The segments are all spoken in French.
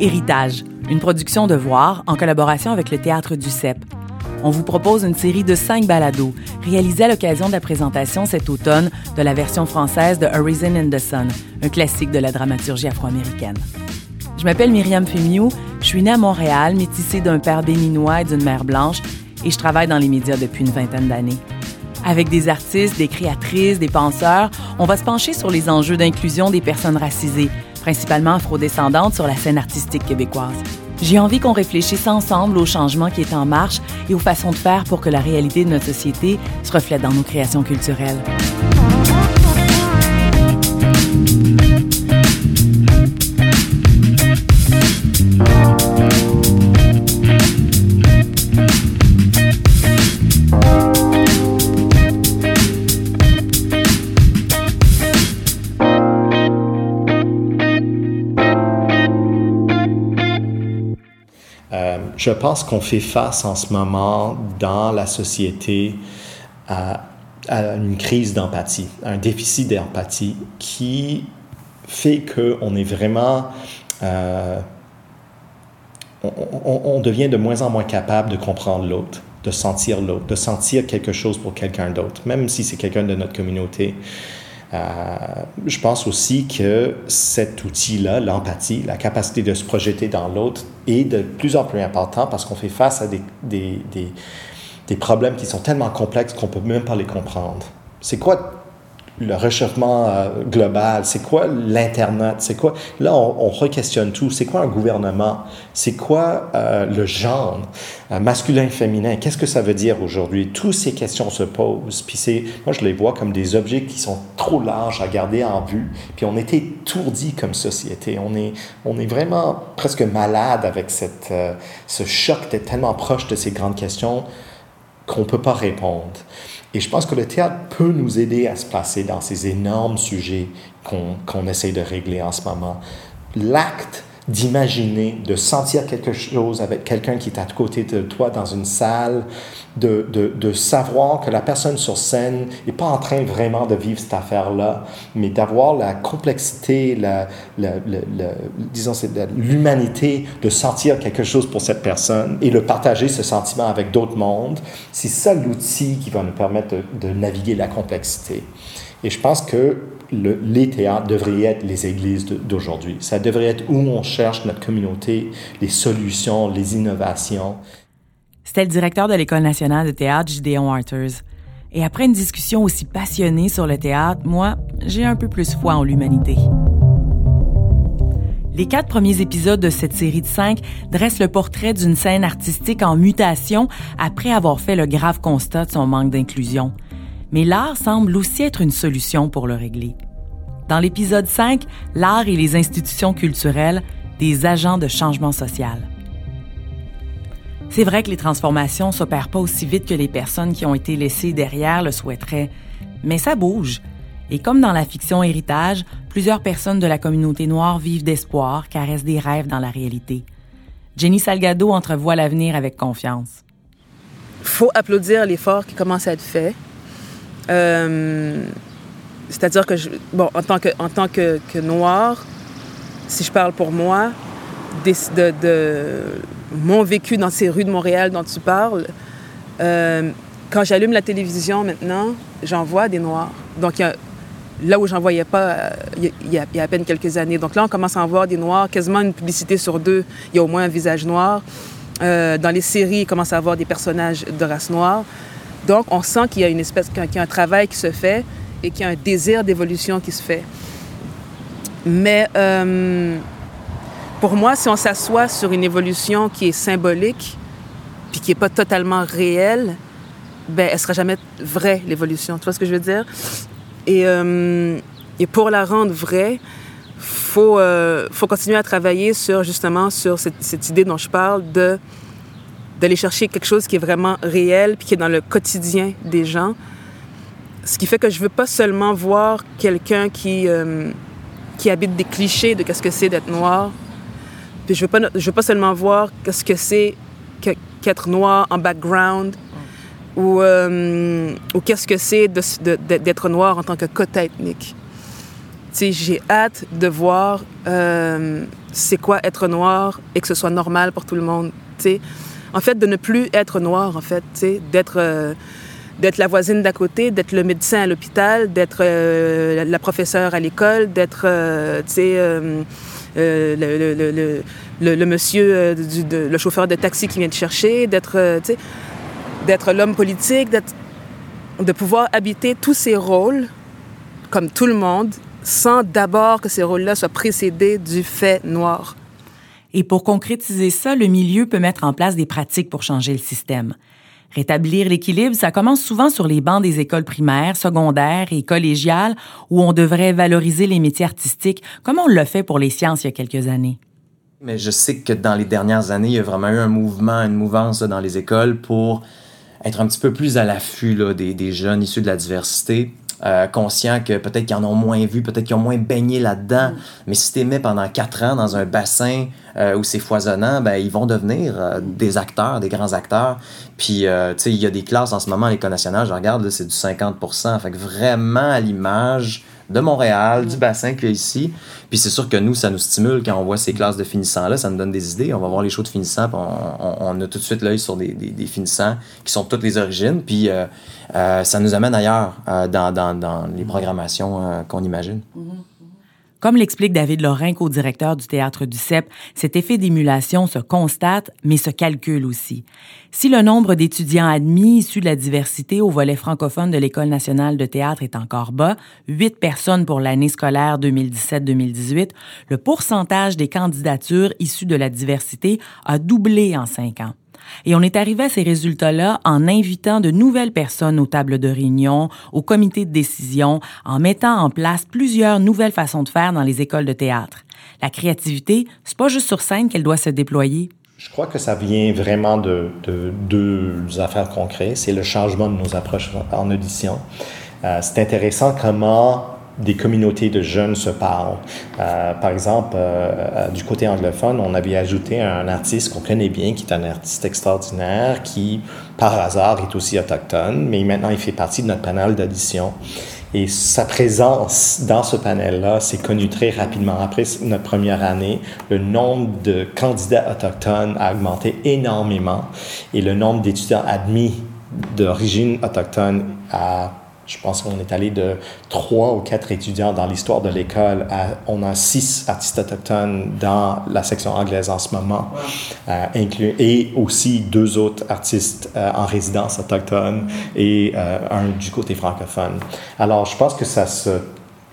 Héritage, une production de Voir en collaboration avec le Théâtre du CEP. On vous propose une série de cinq balados réalisés à l'occasion de la présentation cet automne de la version française de Reason in the Sun, un classique de la dramaturgie afro-américaine. Je m'appelle Myriam Femiou, je suis née à Montréal, métissée d'un père béninois et d'une mère blanche, et je travaille dans les médias depuis une vingtaine d'années. Avec des artistes, des créatrices, des penseurs, on va se pencher sur les enjeux d'inclusion des personnes racisées, principalement afrodescendantes sur la scène artistique québécoise. J'ai envie qu'on réfléchisse ensemble aux changements qui est en marche et aux façons de faire pour que la réalité de notre société se reflète dans nos créations culturelles. Je pense qu'on fait face en ce moment dans la société à, une crise d'empathie, un déficit d'empathie qui fait qu'on est vraiment... Euh, on, devient de moins en moins capable de comprendre l'autre, de sentir l'autre, de sentir quelque chose pour quelqu'un d'autre, même si c'est quelqu'un de notre communauté. Euh, je pense aussi que cet outil-là, l'empathie, la capacité de se projeter dans l'autre, est de plus en plus important parce qu'on fait face à des, des, des, des problèmes qui sont tellement complexes qu'on ne peut même pas les comprendre. C'est quoi le réchauffement euh, global, c'est quoi l'Internet, c'est quoi... Là, on, on re-questionne tout. C'est quoi un gouvernement? C'est quoi euh, le genre? Euh, masculin, féminin, qu'est-ce que ça veut dire aujourd'hui? Toutes ces questions se posent. Puis c'est... Moi, je les vois comme des objets qui sont trop larges à garder en vue. Puis on est étourdi comme société. On est, on est vraiment presque malade avec cette, ce choc d'être tellement proche de ces grandes questions qu'on ne peut pas répondre. Et je pense que le théâtre peut nous aider à se placer dans ces énormes sujets qu'on essaye de régler en ce moment. L'acte d'imaginer, de sentir quelque chose avec quelqu'un qui est à côté de toi dans une salle, de, de, savoir que la personne sur scène n'est pas en train vraiment de vivre cette affaire-là, mais d'avoir la complexité, la, disons, l'humanité de sentir quelque chose pour cette personne et de partager ce sentiment avec d'autres mondes, c'est ça l'outil qui va nous permettre de, de naviguer la complexité. Et je pense que le, les théâtres devraient être les églises d'aujourd'hui. Ça devrait être où on cherche notre communauté, les solutions, les innovations. C'était le directeur de l'École nationale de théâtre, Gideon Arthurs. Et après une discussion aussi passionnée sur le théâtre, moi, j'ai un peu plus foi en l'humanité. Les quatre premiers épisodes de cette série de cinq dressent le portrait d'une scène artistique en mutation après avoir fait le grave constat de son manque d'inclusion mais l'art semble aussi être une solution pour le régler. Dans l'épisode 5, l'art et les institutions culturelles, des agents de changement social. C'est vrai que les transformations s'opèrent pas aussi vite que les personnes qui ont été laissées derrière le souhaiteraient, mais ça bouge. Et comme dans la fiction Héritage, plusieurs personnes de la communauté noire vivent d'espoir, caressent des rêves dans la réalité. Jenny Salgado entrevoit l'avenir avec confiance. Faut applaudir l'effort qui commence à être fait. Euh, c'est-à-dire que, bon, en tant que, en tant que, noir, si je parle pour moi, de, mon vécu dans ces rues de Montréal dont tu parles, euh, quand j'allume la télévision maintenant, j'en vois des noirs. Donc, là où j'en voyais pas euh, il y, a, à peine quelques années. Donc là, on commence à en voir des noirs, quasiment une publicité sur deux, il y a au moins un visage noir. Dans les séries, il commence à avoir des personnages de race noire. Donc, on sent qu'il y a une espèce, qu'il y a un travail qui se fait et qu'il y a un désir d'évolution qui se fait. Mais euh, pour moi, si on s'assoit sur une évolution qui est symbolique, puis qui n'est pas totalement réelle, ben, elle sera jamais vraie, l'évolution. Tu vois ce que je veux dire? Et, euh, pour la rendre vraie, faut, euh, faut continuer à travailler sur, justement, sur cette idée dont je parle de d'aller chercher quelque chose qui est vraiment réel puis qui est dans le quotidien des gens. Ce qui fait que je veux pas seulement voir quelqu'un qui, euh, qui habite des clichés de qu'est-ce que c'est d'être noir. Puis je veux pas, je veux pas seulement voir qu'est-ce que c'est qu'être noir en background ou, euh, ou qu'est-ce que c'est d'être noir en tant que quota ethnique. j'ai hâte de voir euh, c'est quoi être noir et que ce soit normal pour tout le monde. sais. En fait, de ne plus être noir, en fait, d'être euh, d'être la voisine d'à côté, d'être le médecin à l'hôpital, d'être euh, la professeure à l'école, d'être, le, monsieur, du, le chauffeur de taxi qui vient te chercher, d'être, d'être l'homme politique, de pouvoir habiter tous ces rôles comme tout le monde sans d'abord que ces rôles-là soient précédés du fait noir. Et pour concrétiser ça, le milieu peut mettre en place des pratiques pour changer le système. Rétablir l'équilibre, ça commence souvent sur les bancs des écoles primaires, secondaires et collégiales où on devrait valoriser les métiers artistiques, comme on l'a fait pour les sciences il y a quelques années. Mais je sais que dans les dernières années, il y a vraiment eu un mouvement, une mouvance dans les écoles pour être un petit peu plus à l'affût des, des jeunes issus de la diversité euh, conscients que peut-être qu'ils en ont moins vu, peut-être qu'ils ont moins baigné là-dedans. Mm. Mais si tu mets pendant quatre ans dans un bassin euh, où c'est foisonnant, ben, ils vont devenir euh, des acteurs, des grands acteurs. Puis, tu sais, il y a des classes en ce moment à l'École nationale, je regarde, c'est du 50 Fait que vraiment à l'image de Montréal, du bassin qu'il y a ici. Puis c'est sûr que nous, ça nous stimule quand on voit ces classes de finissants-là, ça nous donne des idées. On va voir les shows de finissants, puis on, a tout de suite l'œil sur des, des, finissants qui sont toutes les origines. Puis euh, euh, ça nous amène ailleurs euh, dans, dans, dans, les programmations qu'on imagine. Mm-hmm. Comme l'explique David Lorrain, co-directeur du Théâtre du CEP, cet effet d'émulation se constate, mais se calcule aussi. Si le nombre d'étudiants admis issus de la diversité au volet francophone de l'École nationale de théâtre est encore bas, 8 personnes pour l'année scolaire 2017-2018, le pourcentage des candidatures issues de la diversité a doublé en cinq ans. Et on est arrivé à ces résultats-là en invitant de nouvelles personnes aux tables de réunion, aux comités de décision, en mettant en place plusieurs nouvelles façons de faire dans les écoles de théâtre. La créativité, c'est pas juste sur scène qu'elle doit se déployer. Je crois que ça vient vraiment de, deux affaires concrètes. C'est le changement de nos approches en audition. Euh, c'est intéressant comment des communautés de jeunes se parlent. Euh, par exemple, euh, euh, du côté anglophone, on avait ajouté un artiste qu'on connaît bien, qui est un artiste extraordinaire, qui, par hasard, est aussi autochtone, mais maintenant il fait partie de notre panel d'audition. Et sa présence dans ce panel-là s'est connue très rapidement. Après notre première année, le nombre de candidats autochtones a augmenté énormément et le nombre d'étudiants admis d'origine autochtone a je pense qu'on est allé de trois ou quatre étudiants dans l'histoire de l'école à on a six artistes autochtones dans la section anglaise en ce moment, euh, inclus, et aussi deux autres artistes euh, en résidence autochtone et euh, un du côté francophone. Alors, je pense que ça se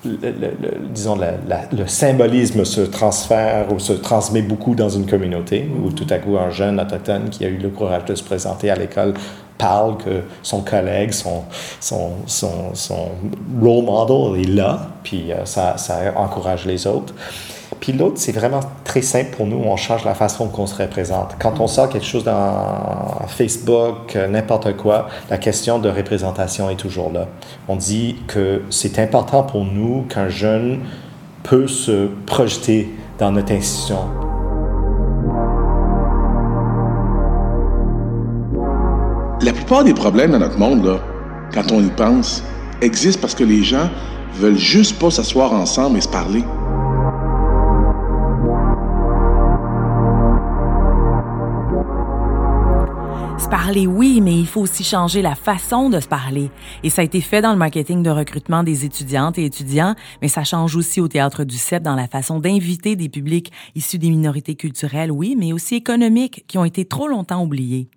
le, disons, le symbolisme se transfère ou se transmet beaucoup dans une communauté où tout à coup un jeune autochtone qui a eu le courage de se présenter à l'école parle que son collègue, son, son, son, son role model est là, puis euh, ça, ça encourage les autres. Puis l'autre, c'est vraiment très simple pour nous, on change la façon qu'on se représente. Quand on sort quelque chose dans Facebook, euh, n'importe quoi, la question de représentation est toujours là. On dit que c'est important pour nous qu'un jeune peut se projeter dans notre institution. La plupart des problèmes dans notre monde, là, quand on y pense, existent parce que les gens veulent juste pas s'asseoir ensemble et se parler. Se parler, oui, mais il faut aussi changer la façon de se parler. Et ça a été fait dans le marketing de recrutement des étudiantes et étudiants, mais ça change aussi au théâtre du CEP dans la façon d'inviter des publics issus des minorités culturelles, oui, mais aussi économiques, qui ont été trop longtemps oubliés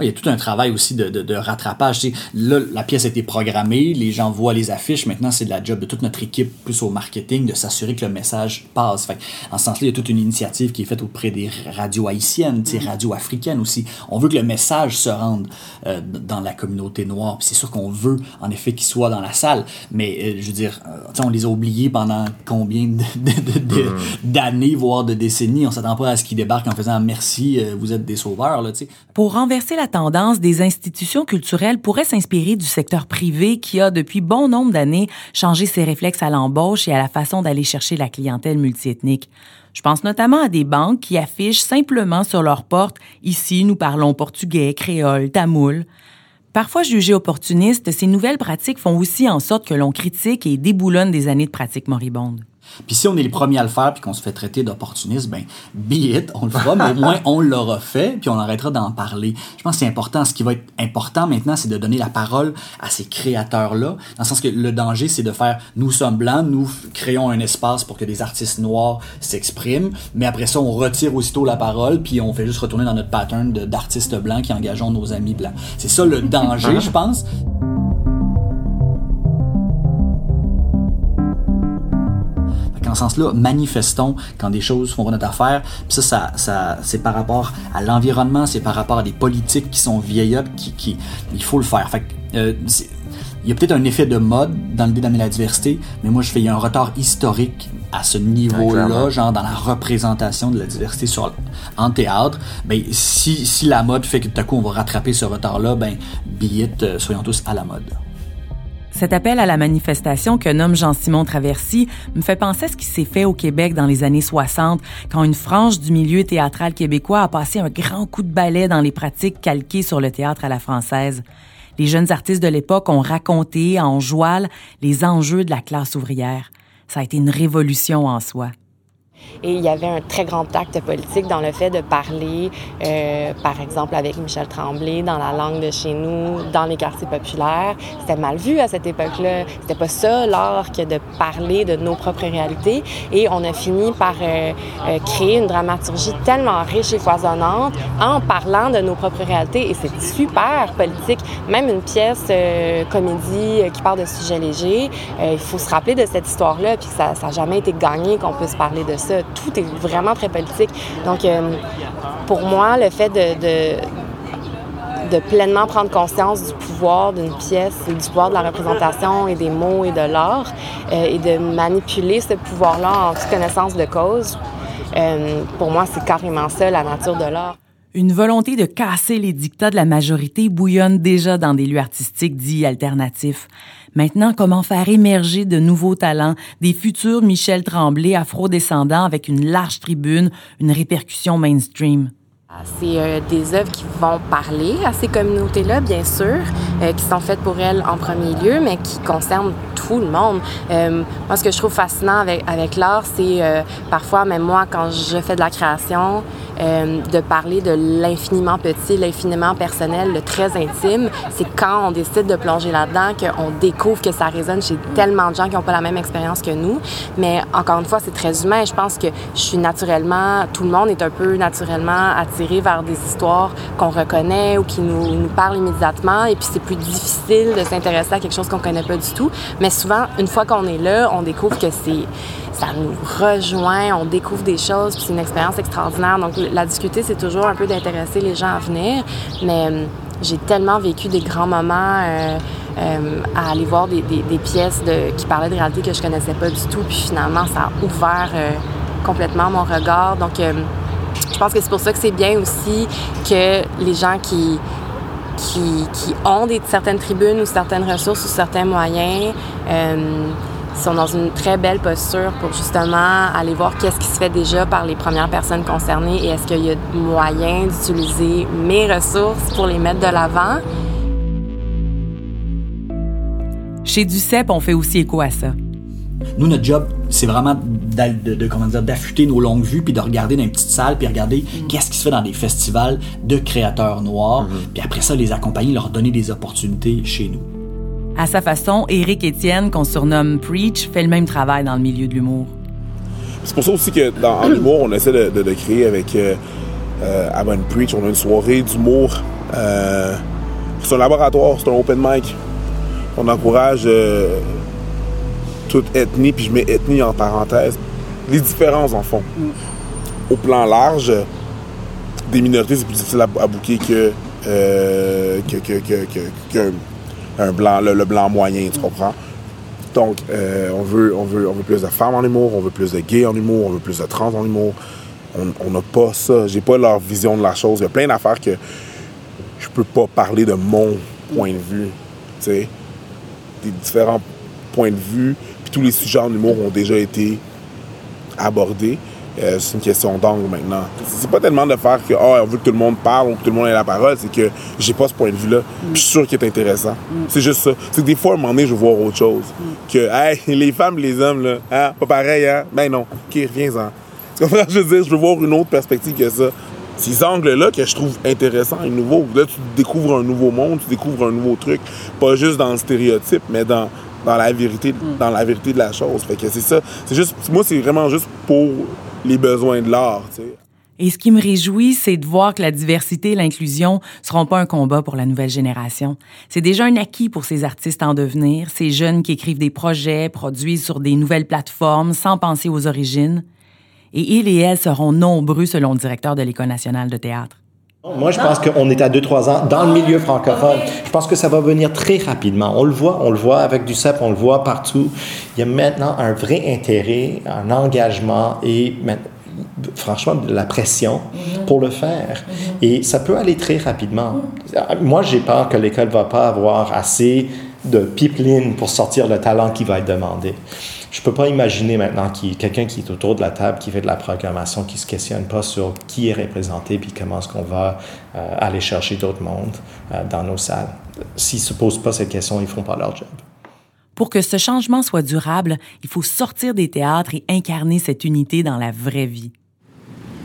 il y a tout un travail aussi de, de, de rattrapage. là, la pièce a été programmée, les gens voient les affiches. Maintenant, c'est de la job de toute notre équipe, plus au marketing, de s'assurer que le message passe. Fait, en ce sens-là, il y a toute une initiative qui est faite auprès des radios haïtiennes, des mm. radios africaines aussi. On veut que le message se rende euh, dans la communauté noire. c'est sûr qu'on veut, en effet, qu'il soit dans la salle. Mais, euh, je veux dire, euh, on les a oubliés pendant combien mm. d'années, voire de décennies. On s'attend pas à ce qu'ils débarquent en faisant merci, vous êtes des sauveurs. Là, Pour renverser la tendance des institutions culturelles pourrait s'inspirer du secteur privé qui a, depuis bon nombre d'années, changé ses réflexes à l'embauche et à la façon d'aller chercher la clientèle multiethnique. Je pense notamment à des banques qui affichent simplement sur leurs portes Ici, nous parlons portugais, créole, tamoul. Parfois jugées opportunistes, ces nouvelles pratiques font aussi en sorte que l'on critique et déboulonne des années de pratiques moribondes. Puis si on est les premiers à le faire puis qu'on se fait traiter d'opportuniste, ben, be it, on le fera, mais au moins on l'aura fait puis on arrêtera d'en parler. Je pense que c'est important. Ce qui va être important maintenant, c'est de donner la parole à ces créateurs-là, dans le sens que le danger, c'est de faire nous sommes blancs, nous créons un espace pour que des artistes noirs s'expriment, mais après ça, on retire aussitôt la parole puis on fait juste retourner dans notre pattern d'artistes blancs qui engageons nos amis blancs. C'est ça le danger, je pense. Dans ce sens-là, manifestons quand des choses font notre affaire. Puis ça, ça, ça c'est par rapport à l'environnement, c'est par rapport à des politiques qui sont vieilles qui, qui, il faut le faire. Fait euh, il y a peut-être un effet de mode dans le d'amener la diversité, mais moi je fais il y a un retard historique à ce niveau-là, genre dans la représentation de la diversité sur en théâtre. Ben si, si la mode fait que tout à coup on va rattraper ce retard-là, ben billette, euh, soyons tous à la mode. Cet appel à la manifestation que nomme Jean-Simon Traversy me fait penser à ce qui s'est fait au Québec dans les années 60, quand une frange du milieu théâtral québécois a passé un grand coup de balai dans les pratiques calquées sur le théâtre à la française. Les jeunes artistes de l'époque ont raconté en joual les enjeux de la classe ouvrière. Ça a été une révolution en soi. Et il y avait un très grand acte politique dans le fait de parler, euh, par exemple, avec Michel Tremblay, dans la langue de chez nous, dans les quartiers populaires. C'était mal vu à cette époque-là. C'était pas ça l'art que de parler de nos propres réalités. Et on a fini par euh, euh, créer une dramaturgie tellement riche et foisonnante en parlant de nos propres réalités. Et c'est super politique. Même une pièce comédie qui parle de sujets légers, il faut se rappeler de cette histoire-là, puis ça n'a jamais été gagné qu'on puisse parler de ça tout est vraiment très politique. Donc, euh, pour moi, le fait de, pleinement prendre conscience du pouvoir d'une pièce, du pouvoir de la représentation et des mots et de l'art, euh, et de manipuler ce pouvoir-là en toute connaissance de cause, euh, pour moi, c'est carrément ça, la nature de l'art. Une volonté de casser les dictats de la majorité bouillonne déjà dans des lieux artistiques dits alternatifs. Maintenant, comment faire émerger de nouveaux talents, des futurs Michel Tremblay afro-descendants avec une large tribune, une répercussion mainstream? C'est euh, des œuvres qui vont parler à ces communautés-là, bien sûr, euh, qui sont faites pour elles en premier lieu, mais qui concernent le monde. Euh, moi, ce que je trouve fascinant avec, avec l'art, c'est parfois, même moi, quand je fais de la création, euh, de parler de l'infiniment petit, l'infiniment personnel, le très intime. C'est quand on décide de plonger là-dedans qu'on découvre que ça résonne chez tellement de gens qui n'ont pas la même expérience que nous. Mais encore une fois, c'est très humain. Je pense que je suis naturellement, tout le monde est un peu naturellement attiré vers des histoires qu'on reconnaît ou qui nous, nous parlent immédiatement. Et puis c'est plus difficile de s'intéresser à quelque chose qu'on connaît pas du tout. Mais souvent, une fois qu'on est là, on découvre que c'est ça nous rejoint, on découvre des choses, puis c'est une expérience extraordinaire. Donc, la difficulté, c'est toujours un peu d'intéresser les gens à venir, mais euh, j'ai tellement vécu des grands moments euh, euh, à aller voir des, pièces qui parlaient de réalité que je connaissais pas du tout, puis finalement, ça a ouvert complètement mon regard. Donc, je pense que c'est pour ça que c'est bien aussi que les gens qui, qui, ont certaines tribunes ou certaines ressources ou certains moyens sont dans une très belle posture pour justement aller voir qu'est-ce qui se fait déjà par les premières personnes concernées et est-ce qu'il y a moyen d'utiliser mes ressources pour les mettre de l'avant. Chez Ducep, on fait aussi écho à ça. Nous, notre job, c'est vraiment d'affûter nos longues vues, puis de regarder dans une petite salle, puis regarder qu'est-ce qui se fait dans des festivals de créateurs noirs, mm-hmm. puis après ça, les accompagner, leur donner des opportunités chez nous. À sa façon, Éric Étienne, qu'on surnomme Preach, fait le même travail dans le milieu de l'humour. C'est pour ça aussi que dans l'humour, on essaie de, de, créer avec euh, euh Preach, on a une soirée d'humour. Euh, c'est un laboratoire, c'est un open mic. On encourage euh, toute ethnie, puis je mets ethnie en parenthèse, les différences en fond. Au plan large, des minorités, c'est plus difficile à, bouquer que, que, que, que un blanc, le, blanc moyen, tu comprends? Donc, euh, on, veut, on, veut, on veut plus de femmes en humour, on veut plus de gays en humour, on veut plus de trans en humour. On n'a pas ça. J'ai pas leur vision de la chose. Il y a plein d'affaires que je peux pas parler de mon point de vue. Tu sais, des différents points de vue. Puis tous les sujets en humour ont déjà été abordés. Euh, c'est une question d'angle maintenant. C'est pas tellement de faire que oh, on veut que tout le monde parle ou que tout le monde ait la parole, c'est que j'ai pas ce point de vue-là. Je suis sûr qu'il est intéressant. C'est juste ça. C'est que des fois, à un moment donné, je veux voir autre chose. Que hey, les femmes, les hommes, là, hein, pas pareil, hein? Ben non. OK, reviens-en. Tu comprends? Je veux dire, je veux voir une autre perspective que ça. Ces angles-là que je trouve intéressants et nouveaux. Là, tu découvres un nouveau monde, tu découvres un nouveau truc. Pas juste dans le stéréotype, mais dans, dans la vérité, dans la vérité de la chose. Fait que c'est ça. C'est juste, moi, c'est vraiment juste pour les besoins de l'art. Et ce qui me réjouit, c'est de voir que la diversité et l'inclusion seront pas un combat pour la nouvelle génération. C'est déjà un acquis pour ces artistes en devenir, ces jeunes qui écrivent des projets, produisent sur des nouvelles plateformes sans penser aux origines. Et ils et elles seront nombreux selon le directeur de l'École nationale de théâtre. Moi, je pense qu'on est à 2-3 ans dans le milieu francophone. Je pense que ça va venir très rapidement. On le voit, on le voit avec du CEP, on le voit partout. Il y a maintenant un vrai intérêt, un engagement et franchement de la pression pour le faire. Et ça peut aller très rapidement. Moi, j'ai peur que l'école va pas avoir assez de pipeline pour sortir le talent qui va être demandé. Je peux pas imaginer maintenant qu'il y ait quelqu'un qui est autour de la table, qui fait de la programmation, qui se questionne pas sur qui est représenté, puis comment est-ce qu'on va euh, aller chercher d'autres mondes euh, dans nos salles. S'ils se posent pas cette question, ils font pas leur job. Pour que ce changement soit durable, il faut sortir des théâtres et incarner cette unité dans la vraie vie.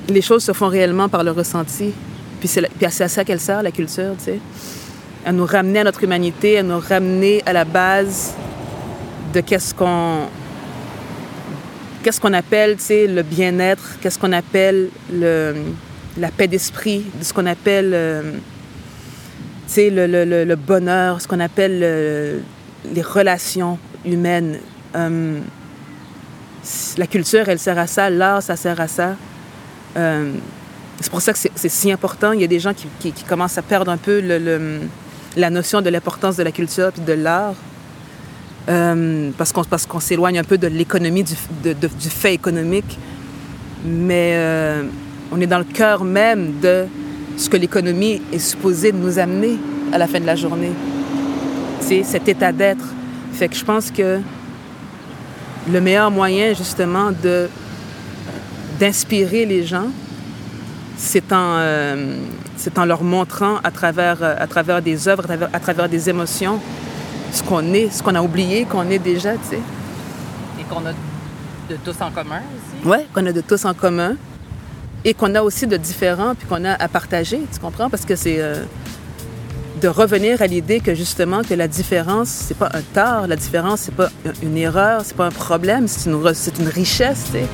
Les choses se font réellement par le ressenti. Puis c'est à ça qu'elle sert, la culture, tu sais. À nous ramener à notre humanité, à nous ramener à la base de qu'est-ce qu'on qu'est-ce qu'on appelle le bien-être, qu'est-ce qu'on appelle le, la paix d'esprit, de ce qu'on appelle euh, le, le, bonheur, ce qu'on appelle les relations humaines. Euh, la culture, elle sert à ça, l'art, ça sert à ça. Euh, c'est pour ça que c'est si important. Il y a des gens qui, qui commencent à perdre un peu la notion de l'importance de la culture et de l'art. Euh, parce qu'on s'éloigne un peu de l'économie, du, du, fait économique. Mais euh, on est dans le cœur même de ce que l'économie est supposée nous amener à la fin de la journée. C'est cet état d'être. Fait que je pense que le meilleur moyen, justement, d'inspirer les gens, c'est en, euh, en leur montrant à travers, à travers des œuvres, à travers des émotions, ce qu'on est, ce qu'on a oublié qu'on est déjà, tu sais. Et qu'on a de tous en commun aussi. Oui, qu'on a de tous en commun. Et qu'on a aussi de différents, puis qu'on a à partager, tu comprends? Parce que c'est euh, de revenir à l'idée que justement, que la différence, c'est pas un tort, la différence, c'est pas une erreur, c'est pas un problème, c'est une, c'est une richesse, tu sais.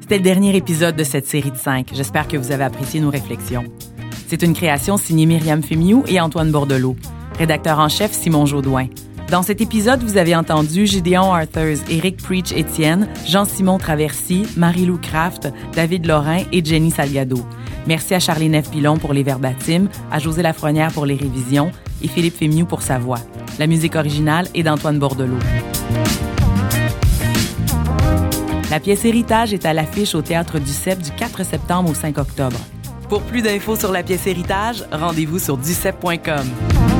C'était le dernier épisode de cette série de cinq. J'espère que vous avez apprécié nos réflexions. C'est une création signée Myriam Fémiou et Antoine Bordelot. Rédacteur en chef Simon Jaudoin. Dans cet épisode, vous avez entendu Gideon Arthurs, Eric Preach Étienne, Jean-Simon Traversy, Marie-Lou Kraft, David Lorrain et Jenny Salgado. Merci à Charlie Neff-Pilon pour les verbatims, à José Lafrenière pour les révisions et Philippe Fémiou pour sa voix. La musique originale est d'Antoine Bordelot. La pièce Héritage est à l'affiche au Théâtre du CEP du 4 septembre au 5 octobre. Pour plus d'infos sur la pièce Héritage, rendez-vous sur ducep.com.